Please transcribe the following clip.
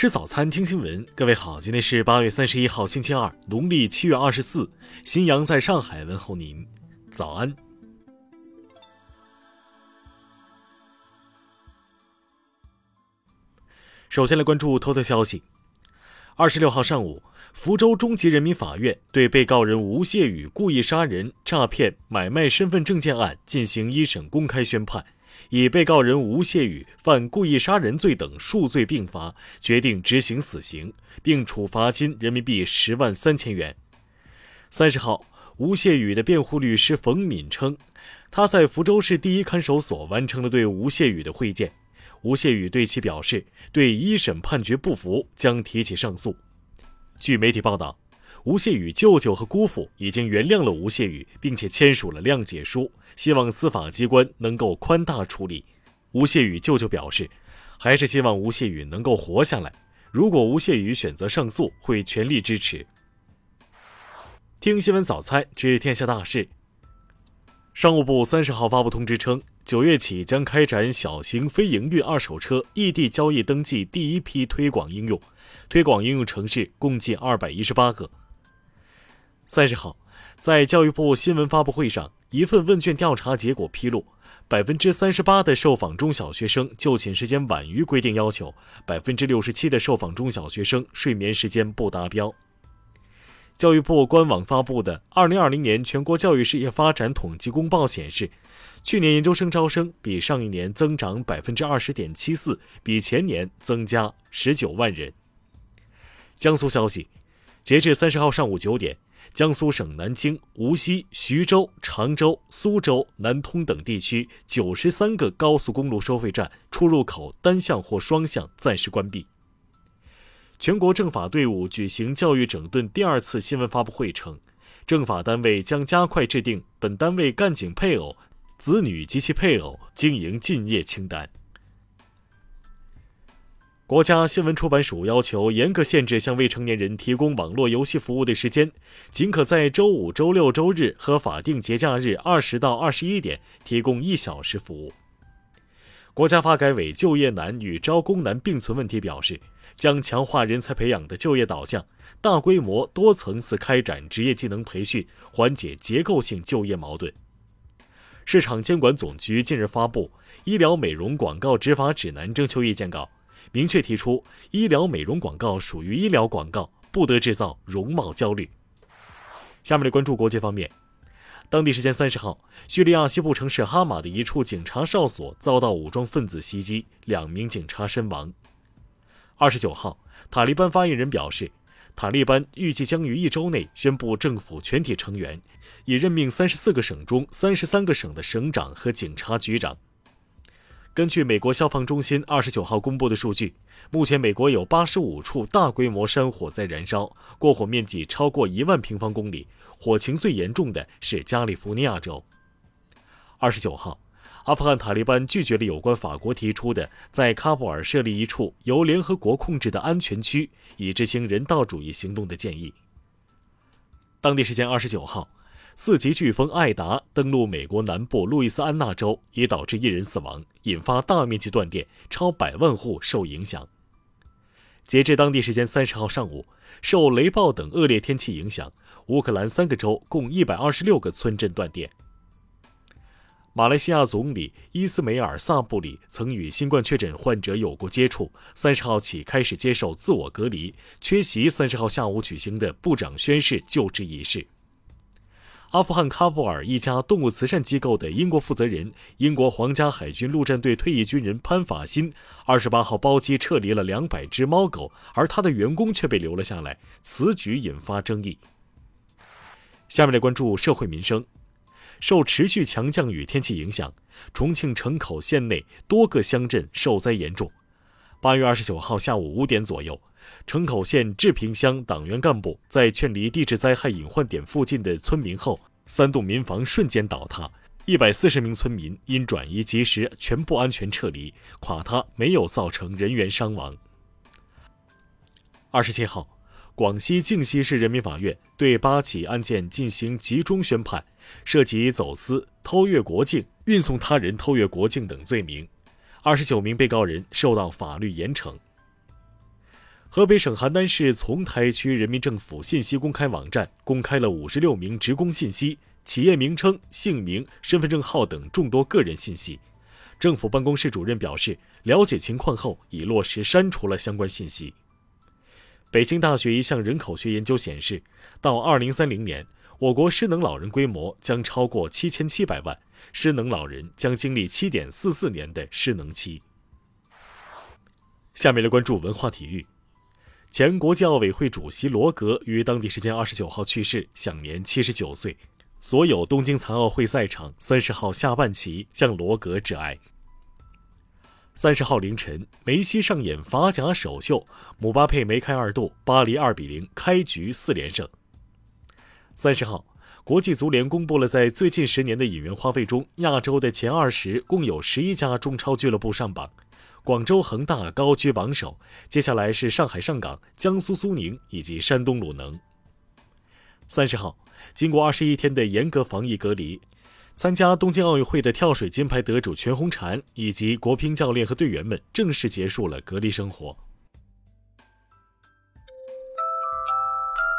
吃早餐，听新闻。各位好，今天是八月三十一号，星期二，农历七月二十四。新阳在上海问候您，早安。首先来关注头条消息。二十六号上午，福州中级人民法院对被告人吴谢宇故意杀人、诈骗、买卖身份证件案进行一审公开宣判。以被告人吴谢宇犯故意杀人罪等数罪并罚，决定执行死刑，并处罚金人民币十万三千元。三十号，吴谢宇的辩护律师冯敏称，他在福州市第一看守所完成了对吴谢宇的会见。吴谢宇对其表示，对一审判决不服，将提起上诉。据媒体报道。吴谢宇舅舅和姑父已经原谅了吴谢宇，并且签署了谅解书，希望司法机关能够宽大处理。吴谢宇舅舅表示，还是希望吴谢宇能够活下来。如果吴谢宇选择上诉，会全力支持。听新闻早餐知天下大事。商务部三十号发布通知称，九月起将开展小型非营运二手车异地交易登记第一批推广应用，推广应用城市共计二百一十八个。三十号，在教育部新闻发布会上，一份问卷调查结果披露，百分之三十八的受访中小学生就寝时间晚于规定要求，百分之六十七的受访中小学生睡眠时间不达标。教育部官网发布的《二零二零年全国教育事业发展统计公报》显示，去年研究生招生比上一年增长百分之二十点七四，比前年增加十九万人。江苏消息，截至三十号上午九点。江苏省南京、无锡、徐州、常州、苏州、南通等地区九十三个高速公路收费站出入口单向或双向暂时关闭。全国政法队伍举行教育整顿第二次新闻发布会称，政法单位将加快制定本单位干警配偶、子女及其配偶经营禁业清单。国家新闻出版署要求严格限制向未成年人提供网络游戏服务的时间，仅可在周五、周六、周日和法定节假日二十到二十一点提供一小时服务。国家发改委就业难与招工难并存问题表示，将强化人才培养的就业导向，大规模、多层次开展职业技能培训，缓解结构性就业矛盾。市场监管总局近日发布《医疗美容广告执法指南》征求意见稿。明确提出，医疗美容广告属于医疗广告，不得制造容貌焦虑。下面来关注国际方面。当地时间三十号，叙利亚西部城市哈马的一处警察哨所遭到武装分子袭击，两名警察身亡。二十九号，塔利班发言人表示，塔利班预计将于一周内宣布政府全体成员，已任命三十四个省中三十三个省的省长和警察局长。根据美国消防中心二十九号公布的数据，目前美国有八十五处大规模山火在燃烧，过火面积超过一万平方公里。火情最严重的是加利福尼亚州。二十九号，阿富汗塔利班拒绝了有关法国提出的在喀布尔设立一处由联合国控制的安全区，以执行人道主义行动的建议。当地时间二十九号。四级飓风艾达登陆美国南部路易斯安那州，已导致一人死亡，引发大面积断电，超百万户受影响。截至当地时间三十号上午，受雷暴等恶劣天气影响，乌克兰三个州共一百二十六个村镇断电。马来西亚总理伊斯梅尔·萨布里曾与新冠确诊患者有过接触，三十号起开始接受自我隔离，缺席三十号下午举行的部长宣誓就职仪式。阿富汗喀布尔一家动物慈善机构的英国负责人、英国皇家海军陆战队退役军人潘法辛，二十八号包机撤离了两百只猫狗，而他的员工却被留了下来，此举引发争议。下面来关注社会民生。受持续强降雨天气影响，重庆城口县内多个乡镇受灾严重。八月二十九号下午五点左右。城口县治平乡党员干部在劝离地质灾害隐患点附近的村民后，三栋民房瞬间倒塌，一百四十名村民因转移及时，全部安全撤离，垮塌没有造成人员伤亡。二十七号，广西靖西市人民法院对八起案件进行集中宣判，涉及走私、偷越国境、运送他人偷越国境等罪名，二十九名被告人受到法律严惩。河北省邯郸市丛台区人民政府信息公开网站公开了五十六名职工信息、企业名称、姓名、身份证号等众多个人信息。政府办公室主任表示，了解情况后已落实删除了相关信息。北京大学一项人口学研究显示，到二零三零年，我国失能老人规模将超过七千七百万，失能老人将经历七点四四年的失能期。下面来关注文化体育。前国际奥委会主席罗格于当地时间二十九号去世，享年七十九岁。所有东京残奥会赛场三十号下半旗向罗格致哀。三十号凌晨，梅西上演法甲首秀，姆巴佩梅开二度，巴黎二比零开局四连胜。三十号，国际足联公布了在最近十年的引援花费中，亚洲的前二十共有十一家中超俱乐部上榜。广州恒大高居榜首，接下来是上海上港、江苏苏宁以及山东鲁能。三十号，经过二十一天的严格防疫隔离，参加东京奥运会的跳水金牌得主全红婵以及国乒教练和队员们正式结束了隔离生活。